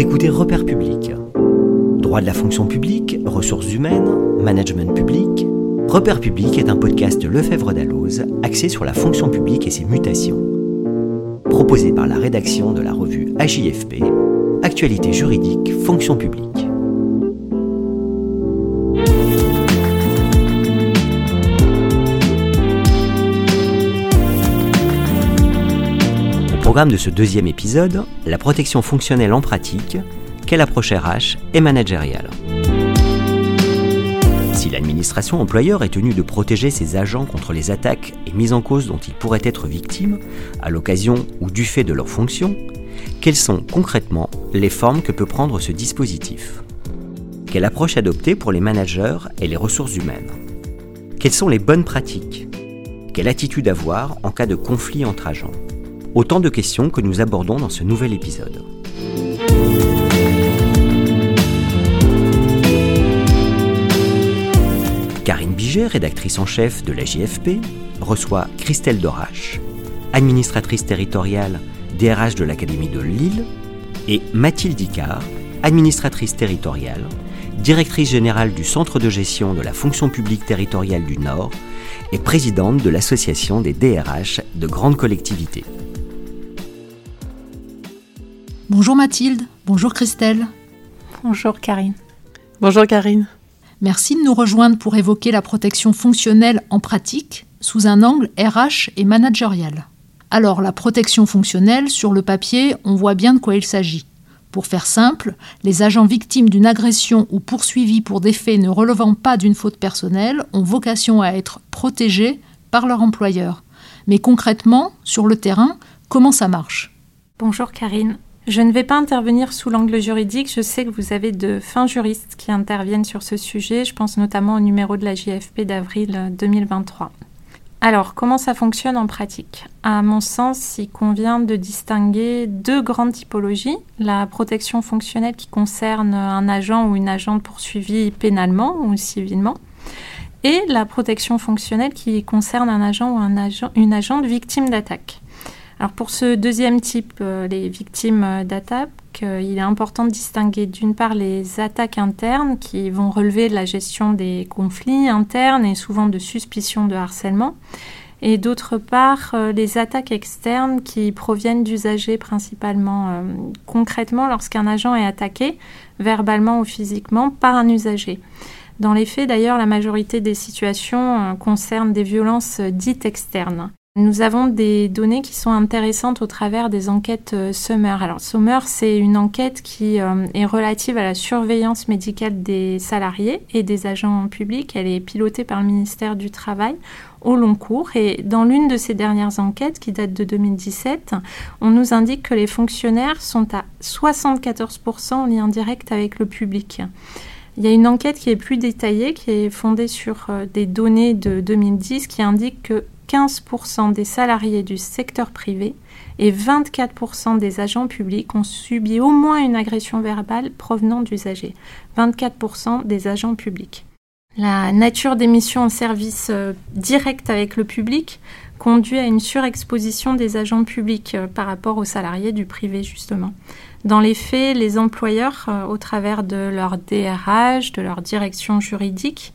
Écoutez Repère public. Droit de la fonction publique, ressources humaines, management public. Repère public est un podcast Lefebvre d'Alloz axé sur la fonction publique et ses mutations. Proposé par la rédaction de la revue AJFP, Actualité juridique, fonction publique. Programme de ce deuxième épisode, la protection fonctionnelle en pratique, quelle approche RH et managériale. Si l'administration employeur est tenue de protéger ses agents contre les attaques et mises en cause dont ils pourraient être victimes, à l'occasion ou du fait de leurs fonctions, quelles sont concrètement les formes que peut prendre ce dispositif? Quelle approche adopter pour les managers et les ressources humaines? Quelles sont les bonnes pratiques? Quelle attitude avoir en cas de conflit entre agents? Autant de questions que nous abordons dans ce nouvel épisode. Karine Biget, rédactrice en chef de la JFP, reçoit Christelle Dorache, administratrice territoriale DRH de l'Académie de Lille, et Mathilde Icard, administratrice territoriale, directrice générale du Centre de gestion de la fonction publique territoriale du Nord et présidente de l'Association des DRH de grandes collectivités. Bonjour Mathilde, bonjour Christelle. Bonjour Karine. Bonjour Karine. Merci de nous rejoindre pour évoquer la protection fonctionnelle en pratique sous un angle RH et managérial. Alors la protection fonctionnelle, sur le papier, on voit bien de quoi il s'agit. Pour faire simple, les agents victimes d'une agression ou poursuivis pour des faits ne relevant pas d'une faute personnelle ont vocation à être protégés par leur employeur. Mais concrètement, sur le terrain, comment ça marche? Bonjour Karine. Je ne vais pas intervenir sous l'angle juridique. Je sais que vous avez de fins juristes qui interviennent sur ce sujet. Je pense notamment au numéro de la JFP d'avril 2023. Alors, comment ça fonctionne en pratique? À mon sens, il convient de distinguer deux grandes typologies. La protection fonctionnelle qui concerne un agent ou une agente poursuivie pénalement ou civilement. Et la protection fonctionnelle qui concerne un agent ou une agente victime d'attaque. Alors pour ce deuxième type, euh, les victimes euh, d'attaque, euh, il est important de distinguer d'une part les attaques internes qui vont relever de la gestion des conflits internes et souvent de suspicion de harcèlement, et d'autre part les attaques externes qui proviennent d'usagers principalement. concrètement, lorsqu'un agent est attaqué, verbalement ou physiquement, par un usager. Dans les faits, d'ailleurs, la majorité des situations concernent des violences dites externes. Nous avons des données qui sont intéressantes au travers des enquêtes euh, Summer. Alors Summer, c'est une enquête qui euh, est relative à la surveillance médicale des salariés et des agents publics. Elle est pilotée par le ministère du Travail au long cours. Et dans l'une de ces dernières enquêtes, qui date de 2017, on nous indique que les fonctionnaires sont à 74% en lien direct avec le public. Il y a une enquête qui est plus détaillée, qui est fondée sur euh, des données de 2010, qui indique que 15% des salariés du secteur privé et 24% des agents publics ont subi au moins une agression verbale provenant d'usagers. 24% des agents publics. La nature des missions en service euh, direct avec le public conduit à une surexposition des agents publics euh, par rapport aux salariés du privé justement. Dans les faits, les employeurs, euh, au travers de leur DRH, de leur direction juridique,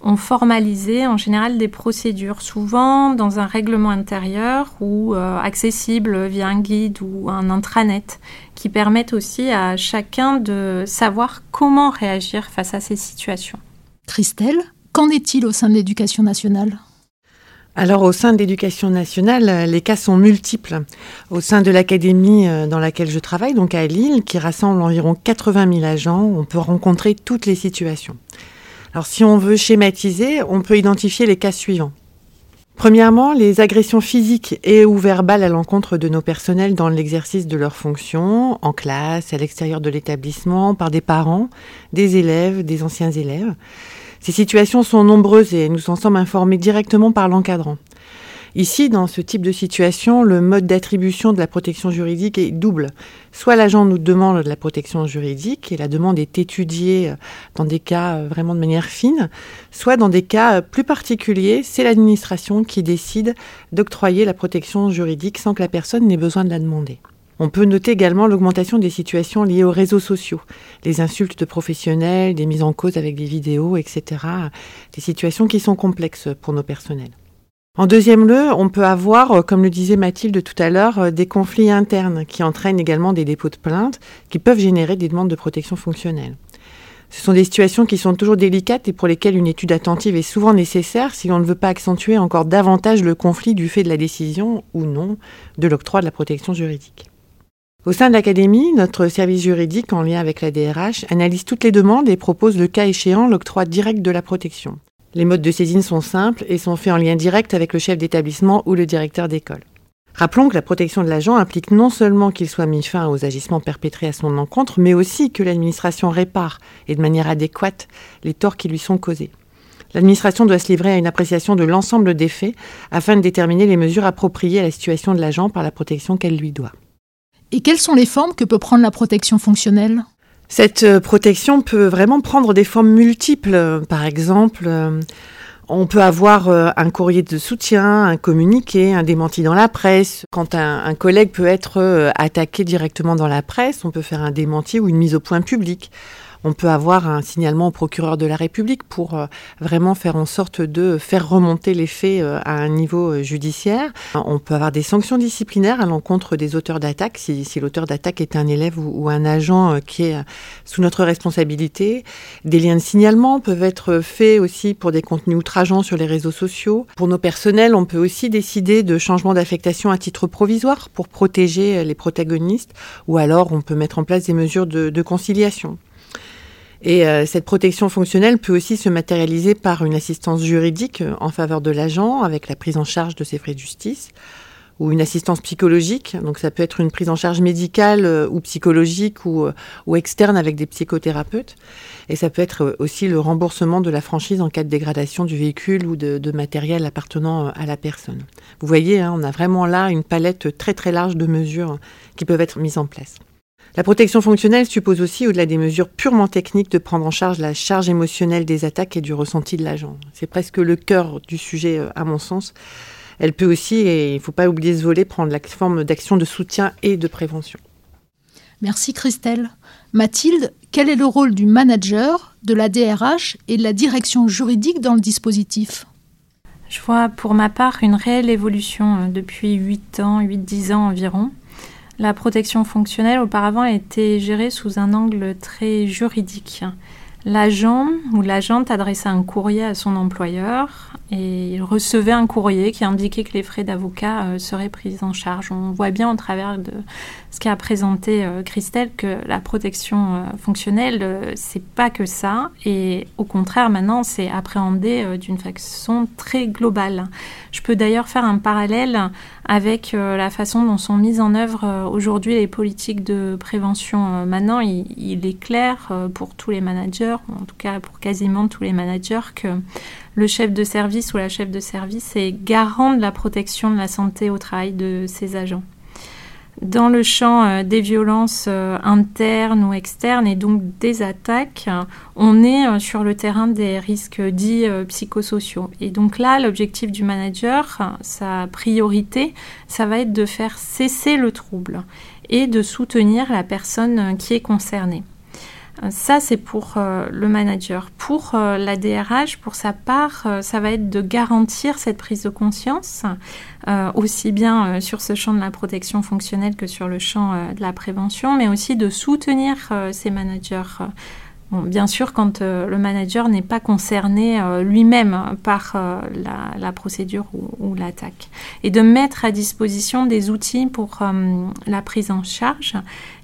ont formalisé en général des procédures, souvent dans un règlement intérieur ou euh, accessible via un guide ou un intranet, qui permettent aussi à chacun de savoir comment réagir face à ces situations. Christelle, qu'en est-il au sein de l'éducation nationale? Alors au sein de l'éducation nationale, les cas sont multiples. Au sein de l'académie euh, dans laquelle je travaille, donc à Lille, qui rassemble environ 80 000 agents, on peut rencontrer toutes les situations. Alors si on veut schématiser, on peut identifier les cas suivants. Premièrement, les agressions physiques et ou verbales à l'encontre de nos personnels dans l'exercice de leurs fonctions, en classe, à l'extérieur de l'établissement, par des parents, des élèves, des anciens élèves. Ces situations sont nombreuses et nous en sommes informés directement par l'encadrant. Ici, dans ce type de situation, le mode d'attribution de la protection juridique est double. Soit l'agent nous demande de la protection juridique et la demande est étudiée euh, dans des cas euh, vraiment de manière fine, soit dans des cas euh, plus particuliers, c'est l'administration qui décide d'octroyer la protection juridique sans que la personne n'ait besoin de la demander. On peut noter également l'augmentation des situations liées aux réseaux sociaux, les insultes de professionnels, des mises en cause avec des vidéos, etc. Des situations qui sont complexes pour nos personnels. En deuxième lieu, on peut avoir, comme le disait Mathilde tout à l'heure, des conflits internes qui entraînent également des dépôts de plaintes qui peuvent générer des demandes de protection fonctionnelle. Ce sont des situations qui sont toujours délicates et pour lesquelles une étude attentive est souvent nécessaire si on ne veut pas accentuer encore davantage le conflit du fait de la décision ou non de l'octroi de la protection juridique. Au sein de l'Académie, notre service juridique, en lien avec la DRH, analyse toutes les demandes et propose le cas échéant l'octroi direct de la protection. Les modes de saisine sont simples et sont faits en lien direct avec le chef d'établissement ou le directeur d'école. Rappelons que la protection de l'agent implique non seulement qu'il soit mis fin aux agissements perpétrés à son encontre, mais aussi que l'administration répare, et de manière adéquate, les torts qui lui sont causés. L'administration doit se livrer à une appréciation de l'ensemble des faits afin de déterminer les mesures appropriées à la situation de l'agent par la protection qu'elle lui doit. Et quelles sont les formes que peut prendre la protection fonctionnelle? Cette euh, protection peut vraiment prendre des formes multiples. Par exemple, euh, on peut avoir euh, un courrier de soutien, un communiqué, un démenti dans la presse. Quand un, collègue peut être attaqué directement dans la presse, on peut faire un démenti ou une mise au point public on peut avoir un signalement au procureur de la République pour euh, vraiment faire en sorte de faire remonter les faits euh, à un niveau euh, judiciaire. On peut avoir des sanctions disciplinaires à l'encontre des auteurs d'attaque, si, l'auteur d'attaque est un élève ou, un agent qui est sous notre responsabilité. Des liens de signalement peuvent être faits aussi pour des contenus outrageants sur les réseaux sociaux. Pour nos personnels, on peut aussi décider de changement d'affectation à titre provisoire pour protéger les protagonistes, ou alors on peut mettre en place des mesures de conciliation. Et euh, cette protection fonctionnelle peut aussi se matérialiser par une assistance juridique euh, en faveur de l'agent avec la prise en charge de ses frais de justice ou une assistance psychologique. Donc ça peut être une prise en charge médicale euh, ou psychologique ou, ou, externe avec des psychothérapeutes. Et ça peut être aussi le remboursement de la franchise en cas de dégradation du véhicule ou de, de matériel appartenant à la personne. Vous voyez, hein, on a vraiment là une palette très très large de mesures qui peuvent être mises en place. La protection fonctionnelle suppose aussi, au-delà des mesures purement techniques, de prendre en charge la charge émotionnelle des attaques et du ressenti de l'agent. C'est presque le cœur du sujet, euh, à mon sens. Elle peut aussi, et il ne faut pas oublier ce volet, prendre la forme d'action de soutien et de prévention. Merci Christelle. Mathilde, quel est le rôle du manager, de la DRH et de la direction juridique dans le dispositif? Je vois pour ma part une réelle évolution euh, depuis 8 ans, 8-10 ans environ. La protection fonctionnelle auparavant était gérée sous un angle très juridique. L'agent ou l'agente adressait un courrier à son employeur et il recevait un courrier qui indiquait que les frais d'avocat euh, seraient pris en charge. On voit bien au travers de ce qu'a présenté euh, Christelle que la protection euh, fonctionnelle, c'est pas que ça et au contraire maintenant c'est appréhendé d'une façon très globale. Je peux d'ailleurs faire un parallèle avec la façon dont sont mises en œuvre aujourd'hui les politiques de prévention. Maintenant, il, il est clair pour tous les managers, en tout cas pour quasiment tous les managers, que le chef de service ou la chef de service est garant de la protection de la santé au travail de ses agents. Dans le champ euh, des violences euh, internes ou externes et donc des attaques, on est euh, sur le terrain des risques dits psychosociaux. Et donc là, l'objectif du manager, sa priorité, ça va être de faire cesser le trouble et de soutenir la personne qui est concernée. Ça, c'est pour euh, le manager. Pour euh, la DRH, pour sa part, euh, ça va être de garantir cette prise de conscience, aussi bien sur ce champ de la protection fonctionnelle que sur le champ de la prévention, mais aussi de soutenir ces managers bien sûr, quand euh, le manager n'est pas concerné euh, lui-même par euh, la, procédure ou, l'attaque. Et de mettre à disposition des outils pour la prise en charge,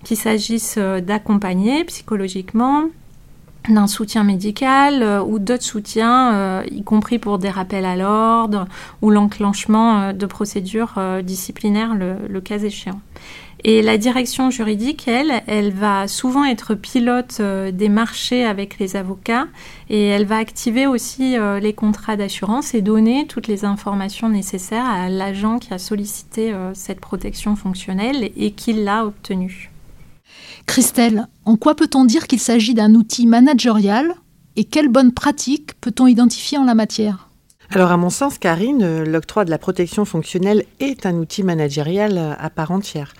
qu'il s'agisse d'accompagner psychologiquement, d'un soutien médical ou d'autres soutiens, y compris pour des rappels à l'ordre ou l'enclenchement de procédures disciplinaires le cas échéant. Et la direction juridique, elle, elle va souvent être pilote euh, des marchés avec les avocats et elle va activer aussi euh, les contrats d'assurance et donner toutes les informations nécessaires à l'agent qui a sollicité euh, cette protection fonctionnelle et qui l'a obtenue. Christelle, en quoi peut-on dire qu'il s'agit d'un outil managérial et quelles bonnes pratiques peut-on identifier en la matière? Alors à mon sens, Karine, l'octroi de la protection fonctionnelle est un outil managérial à part entière.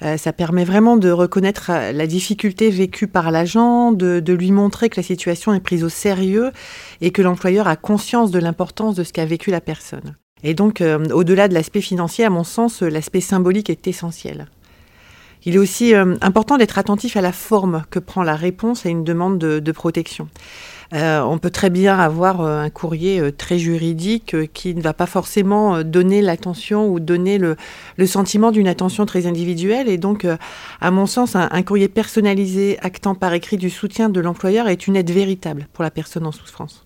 Ça permet vraiment de reconnaître la difficulté vécue par l'agent, de, lui montrer que la situation est prise au sérieux et que l'employeur a conscience de l'importance de ce qu'a vécu la personne. Et donc, au-delà de l'aspect financier, à mon sens, l'aspect symbolique est essentiel. Il est aussi euh, important d'être attentif à la forme que prend la réponse à une demande de, protection. Euh, on peut très bien avoir euh, un courrier très juridique qui ne va pas forcément donner l'attention ou donner le, sentiment d'une attention très individuelle. Et donc, à mon sens, un, courrier personnalisé actant par écrit du soutien de l'employeur est une aide véritable pour la personne en souffrance.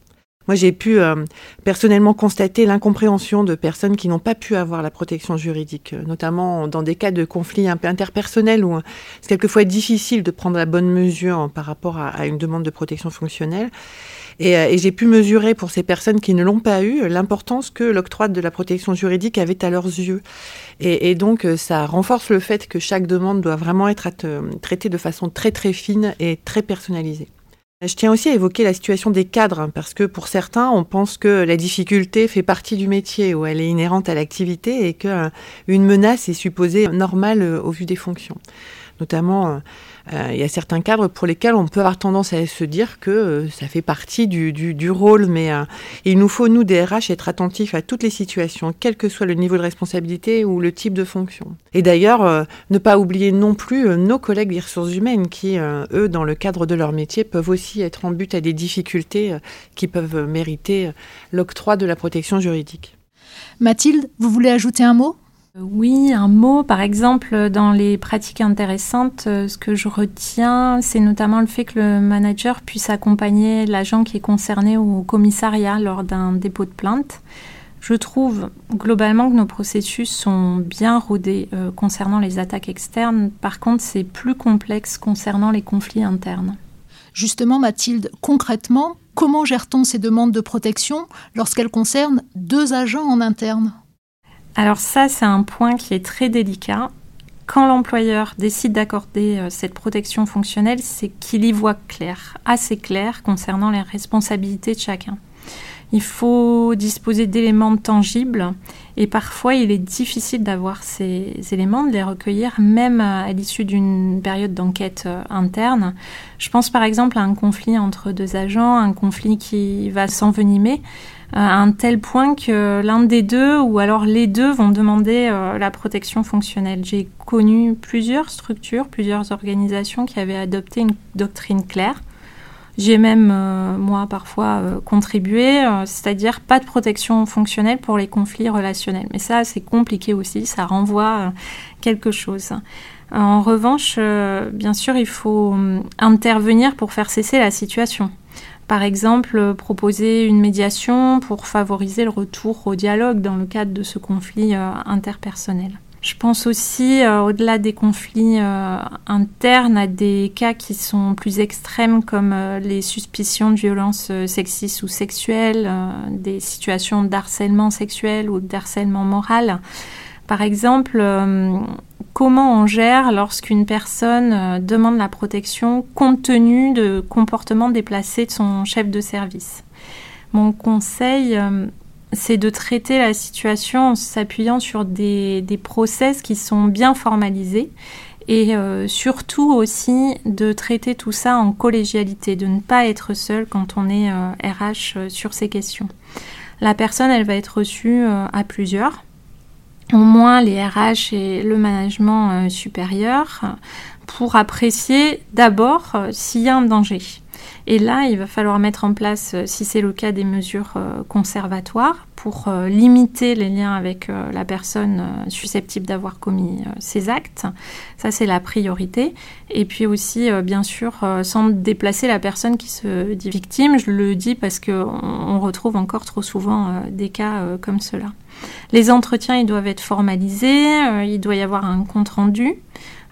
Moi, j'ai pu euh, personnellement constater l'incompréhension de personnes qui n'ont pas pu avoir la protection juridique, euh, notamment dans des cas de conflits interpersonnels où euh, c'est quelquefois difficile de prendre la bonne mesure par rapport à, une demande de protection fonctionnelle. Et, j'ai pu mesurer pour ces personnes qui ne l'ont pas eu l'importance que l'octroi de la protection juridique avait à leurs yeux. Et, et, donc, ça renforce le fait que chaque demande doit vraiment être traitée de façon très très fine et très personnalisée. Je tiens aussi à évoquer la situation des cadres, parce que pour certains, on pense que la difficulté fait partie du métier, ou elle est inhérente à l'activité, et qu'une menace est supposée normale au vu des fonctions. Notamment euh, il y a certains cadres pour lesquels on peut avoir tendance à se dire que euh, ça fait partie du, du, rôle, mais euh, il nous faut, nous, des être attentifs à toutes les situations, quel que soit le niveau de responsabilité ou le type de fonction. Et d'ailleurs, ne pas oublier non plus nos collègues des ressources humaines qui, eux, dans le cadre de leur métier, peuvent aussi être en but à des difficultés qui peuvent mériter l'octroi de la protection juridique. Mathilde, vous voulez ajouter un mot? Oui, un mot, par exemple, dans les pratiques intéressantes, euh, ce que je retiens, c'est notamment le fait que le manager puisse accompagner l'agent qui est concerné au commissariat lors d'un dépôt de plainte. Je trouve globalement que nos processus sont bien rodés euh, concernant les attaques externes. Par contre, c'est plus complexe concernant les conflits internes. Justement, Mathilde, concrètement, comment gère-t-on ces demandes de protection lorsqu'elles concernent deux agents en interne? Alors ça, c'est un point qui est très délicat. Quand l'employeur décide d'accorder euh, cette protection fonctionnelle, c'est qu'il y voit clair, assez clair concernant les responsabilités de chacun. Il faut disposer d'éléments tangibles et parfois il est difficile d'avoir ces éléments, de les recueillir même à l'issue d'une période d'enquête euh, interne. Je pense par exemple à un conflit entre deux agents, un conflit qui va s'envenimer à un tel point que l'un des deux ou alors les deux vont demander euh, la protection fonctionnelle. J'ai connu plusieurs structures, plusieurs organisations qui avaient adopté une doctrine claire. J'ai même, euh, moi, parfois euh, contribué, c'est-à-dire pas de protection fonctionnelle pour les conflits relationnels. Mais ça, c'est compliqué aussi, ça renvoie quelque chose. En revanche, bien sûr, il faut intervenir pour faire cesser la situation. Par exemple, proposer une médiation pour favoriser le retour au dialogue dans le cadre de ce conflit euh, interpersonnel. Je pense aussi, euh, au-delà des conflits euh, internes, à des cas qui sont plus extrêmes comme les suspicions de violences sexistes ou sexuelles, des situations d'harcèlement sexuel ou d'harcèlement moral. Par exemple, comment on gère lorsqu'une personne euh, demande la protection compte tenu de comportements déplacés de son chef de service. Mon conseil, euh, c'est de traiter la situation en s'appuyant sur des, process qui sont bien formalisés et euh, surtout aussi de traiter tout ça en collégialité, de ne pas être seul quand on est RH sur ces questions. La personne, elle va être reçue à plusieurs au moins les RH et le management euh, supérieur pour apprécier d'abord euh, s'il y a un danger. Et là, il va falloir mettre en place, euh, si c'est le cas, des mesures conservatoires pour limiter les liens avec la personne susceptible d'avoir commis ces actes. Ça, c'est la priorité. Et puis aussi, bien sûr, sans déplacer la personne qui se dit victime. Je le dis parce qu'on retrouve encore trop souvent des cas comme cela. Les entretiens, ils doivent être formalisés, euh, il doit y avoir un compte rendu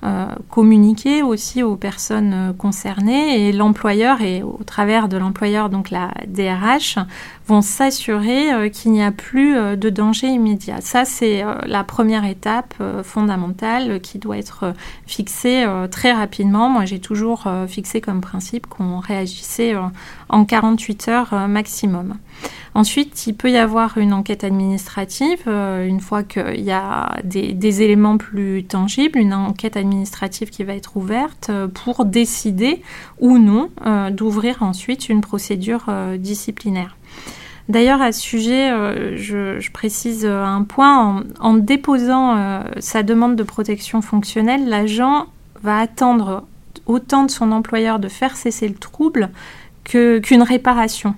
euh, communiquer aussi aux personnes euh, concernées et l'employeur et au travers de l'employeur, donc la DRH, vont s'assurer qu'il n'y a plus de danger immédiat. Ça, c'est la première étape fondamentale qui doit être fixée très rapidement. Moi, j'ai toujours fixé comme principe qu'on réagissait en 48 heures maximum. Ensuite, il peut y avoir une enquête administrative, euh, une fois qu'il y a des, éléments plus tangibles, une enquête administrative qui va être ouverte euh, pour décider ou non euh, d'ouvrir ensuite une procédure disciplinaire. D'ailleurs, à ce sujet, je, précise un point. En, déposant sa demande de protection fonctionnelle, l'agent va attendre autant de son employeur de faire cesser le trouble qu'une réparation.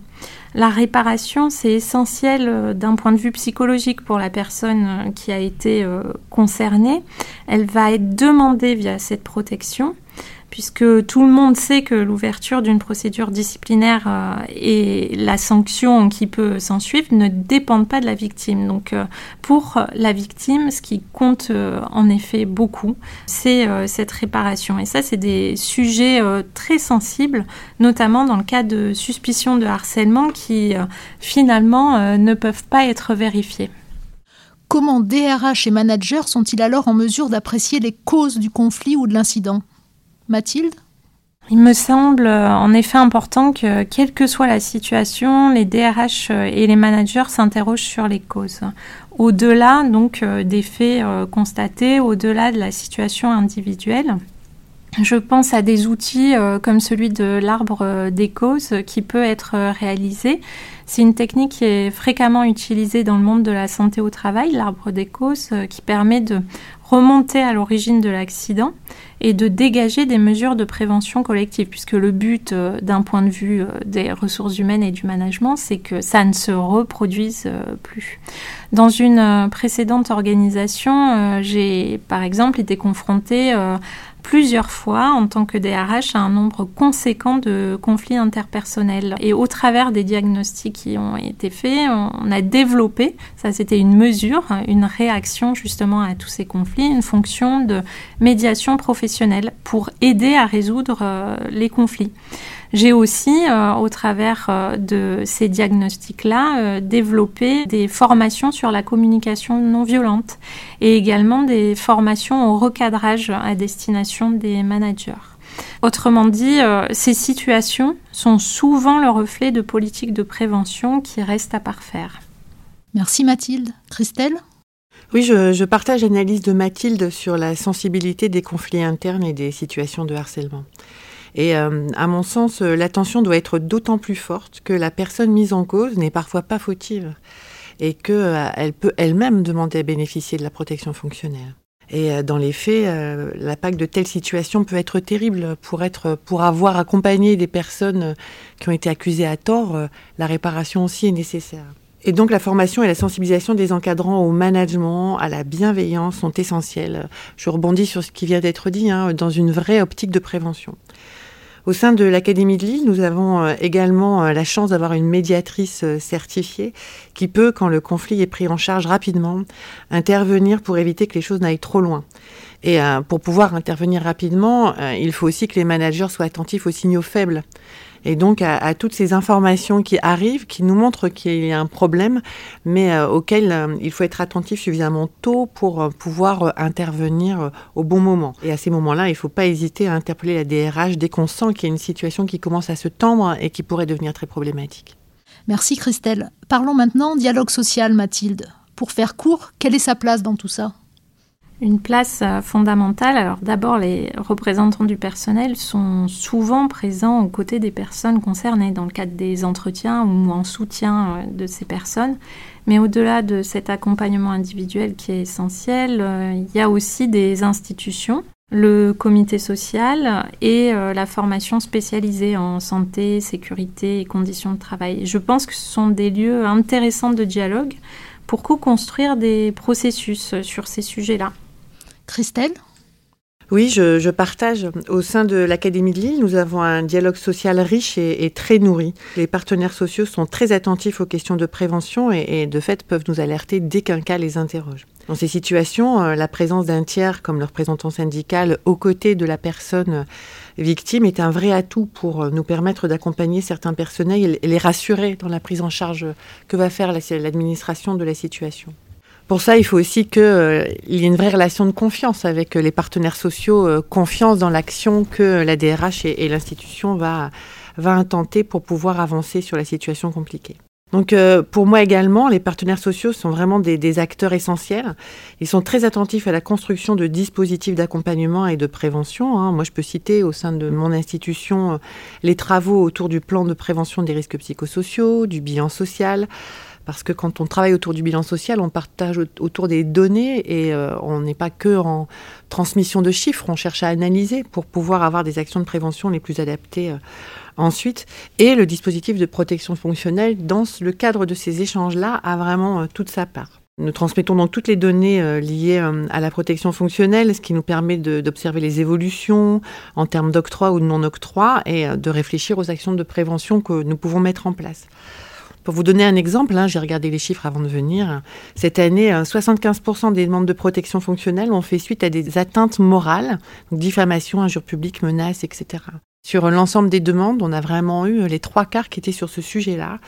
La réparation, c'est essentiel euh, d'un point de vue psychologique pour la personne euh, qui a été euh, concernée. Elle va être demandée via cette protection puisque tout le monde sait que l'ouverture d'une procédure disciplinaire euh, et la sanction qui peut s'en suivre ne dépendent pas de la victime. Donc euh, pour la victime, ce qui compte euh, en effet beaucoup, c'est cette réparation. Et ça, c'est des sujets très sensibles, notamment dans le cas de suspicion de harcèlement qui finalement ne peuvent pas être vérifiés. Comment DRH et managers sont-ils alors en mesure d'apprécier les causes du conflit ou de l'incident? Mathilde il me semble euh, en effet important que, quelle que soit la situation, les DRH euh, et les managers s'interrogent sur les causes. Au-delà donc euh, des faits constatés, au-delà de la situation individuelle. Je pense à des outils comme celui de l'arbre des causes qui peut être réalisé. C'est une technique qui est fréquemment utilisée dans le monde de la santé au travail, l'arbre des causes, qui permet de remonter à l'origine de l'accident et de dégager des mesures de prévention collective, puisque le but euh, d'un point de vue euh, des ressources humaines et du management, c'est que ça ne se reproduise euh, plus. Dans une précédente organisation, j'ai par exemple été confrontée plusieurs fois en tant que DRH à un nombre conséquent de conflits interpersonnels. Et au travers des diagnostics qui ont été faits, on a développé, ça c'était une mesure, une réaction justement à tous ces conflits, une fonction de médiation professionnelle pour aider à résoudre euh, les conflits. J'ai aussi, euh, au travers euh, de ces diagnostics-là, euh, développé des formations sur la communication non violente et également des formations au recadrage à destination des managers. Autrement dit, ces situations sont souvent le reflet de politiques de prévention qui restent à parfaire. Merci Mathilde. Christelle? Oui, je, je partage l'analyse de Mathilde sur la sensibilité des conflits internes et des situations de harcèlement. Et euh, à mon sens, euh, l'attention doit être d'autant plus forte que la personne mise en cause n'est parfois pas fautive et qu'elle euh, peut elle-même demander à bénéficier de la protection fonctionnelle. Et dans les faits, l'impact de telles situations peut être terrible. Pour, être, pour avoir accompagné des personnes qui ont été accusées à tort, la réparation aussi est nécessaire. Et donc la formation et la sensibilisation des encadrants au management, à la bienveillance sont essentielles. Je rebondis sur ce qui vient d'être dit, hein, dans une vraie optique de prévention. Au sein de l'Académie de Lille, nous avons euh, également euh, la chance d'avoir une médiatrice euh, certifiée qui peut, quand le conflit est pris en charge rapidement, intervenir pour éviter que les choses n'aillent trop loin. Et pour pouvoir intervenir rapidement, il faut aussi que les managers soient attentifs aux signaux faibles et donc à, toutes ces informations qui arrivent, qui nous montrent qu'il y a un problème, mais euh, auquel euh, il faut être attentif suffisamment tôt pour euh, pouvoir intervenir au bon moment. Et à ces moments-là, il ne faut pas hésiter à interpeller la DRH dès qu'on sent qu'il y a une situation qui commence à se tendre et qui pourrait devenir très problématique. Merci Christelle. Parlons maintenant dialogue social, Mathilde. Pour faire court, quelle est sa place dans tout ça? Une place euh, fondamentale. Alors d'abord, les représentants du personnel sont souvent présents aux côtés des personnes concernées dans le cadre des entretiens ou en soutien euh, de ces personnes. Mais au-delà de cet accompagnement individuel qui est essentiel, euh, il y a aussi des institutions le comité social et la formation spécialisée en santé, sécurité et conditions de travail. Je pense que ce sont des lieux intéressants de dialogue pour co-construire des processus sur ces sujets-là. Christelle Oui, je, partage. Au sein de l'Académie de Lille, nous avons un dialogue social riche et, très nourri. Les partenaires sociaux sont très attentifs aux questions de prévention et, de fait peuvent nous alerter dès qu'un cas les interroge. Dans ces situations, euh, la présence d'un tiers comme le représentant syndical aux côtés de la personne victime est un vrai atout pour euh, nous permettre d'accompagner certains personnels et les rassurer dans la prise en charge que va faire l'administration de la situation. Pour ça, il faut aussi qu'il euh, y ait une vraie relation de confiance avec euh, les partenaires sociaux, euh, confiance dans l'action que la DRH et, l'institution va, va intenter pour pouvoir avancer sur la situation compliquée. Donc pour moi également, les partenaires sociaux sont vraiment des, acteurs essentiels. Ils sont très attentifs à la construction de dispositifs d'accompagnement et de prévention. Hein. Moi, je peux citer au sein de mon institution les travaux autour du plan de prévention des risques psychosociaux, du bilan social, parce que quand on travaille autour du bilan social, on partage autour des données et euh, on n'est pas que en transmission de chiffres, on cherche à analyser pour pouvoir avoir des actions de prévention les plus adaptées euh, ensuite. Et le dispositif de protection fonctionnelle, dans le cadre de ces échanges-là, a vraiment euh, toute sa part. Nous transmettons donc toutes les données liées à la protection fonctionnelle, ce qui nous permet d'observer les évolutions en termes d'octroi ou de non-octroi et de réfléchir aux actions de prévention que nous pouvons mettre en place. Pour vous donner un exemple, hein, j'ai regardé les chiffres avant de venir. Cette année, 75% euh, des demandes de protection fonctionnelle ont fait suite à des atteintes morales, donc diffamation, injures publiques, menaces, etc. Sur l'ensemble des demandes, on a vraiment eu les trois quarts qui étaient sur ce sujet-là.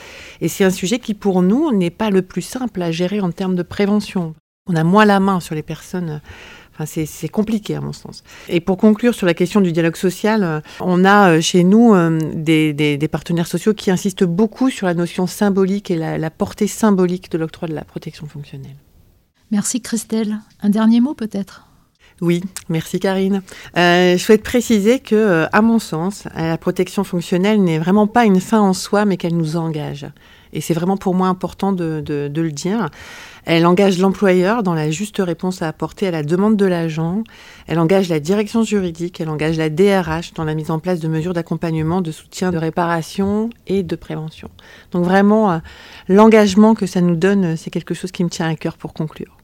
Et c'est un sujet qui, pour nous, n'est pas le plus simple à gérer en termes de prévention. On a moins la main sur les personnes c'est compliqué à mon sens. Et pour conclure sur la question du dialogue social, euh, on a euh, chez nous euh, des, partenaires sociaux qui insistent beaucoup sur la notion symbolique et la, portée symbolique de l'octroi de la protection fonctionnelle. Merci Christelle. Un dernier mot peut-être? Oui, merci Karine. je souhaite préciser que, à mon sens, la protection fonctionnelle n'est vraiment pas une fin en soi, mais qu'elle nous engage. Et c'est vraiment pour moi important de, le dire. Elle engage l'employeur dans la juste réponse à apporter à la demande de l'agent. Elle engage la direction juridique. Elle engage la DRH dans la mise en place de mesures d'accompagnement, de soutien, de réparation et de prévention. Donc vraiment, euh, l'engagement que ça nous donne, c'est quelque chose qui me tient à cœur pour conclure.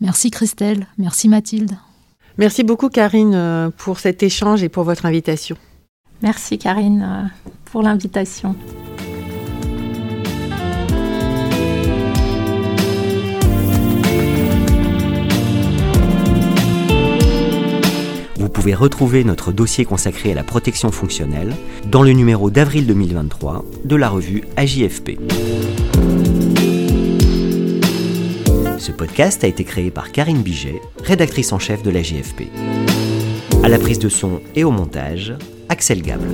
Merci Christelle. Merci Mathilde. Merci beaucoup Karine euh, pour cet échange et pour votre invitation. Merci Karine euh, pour l'invitation. Pouvez retrouver notre dossier consacré à la protection fonctionnelle dans le numéro d'avril 2023 de la revue AJFP. Ce podcast a été créé par Karine Biget, rédactrice en chef de l'AJFP. À la prise de son et au montage, Axel Gable.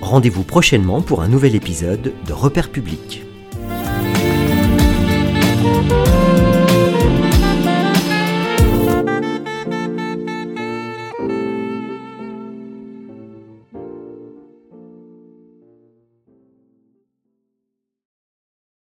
Rendez-vous prochainement pour un nouvel épisode de Repères publics.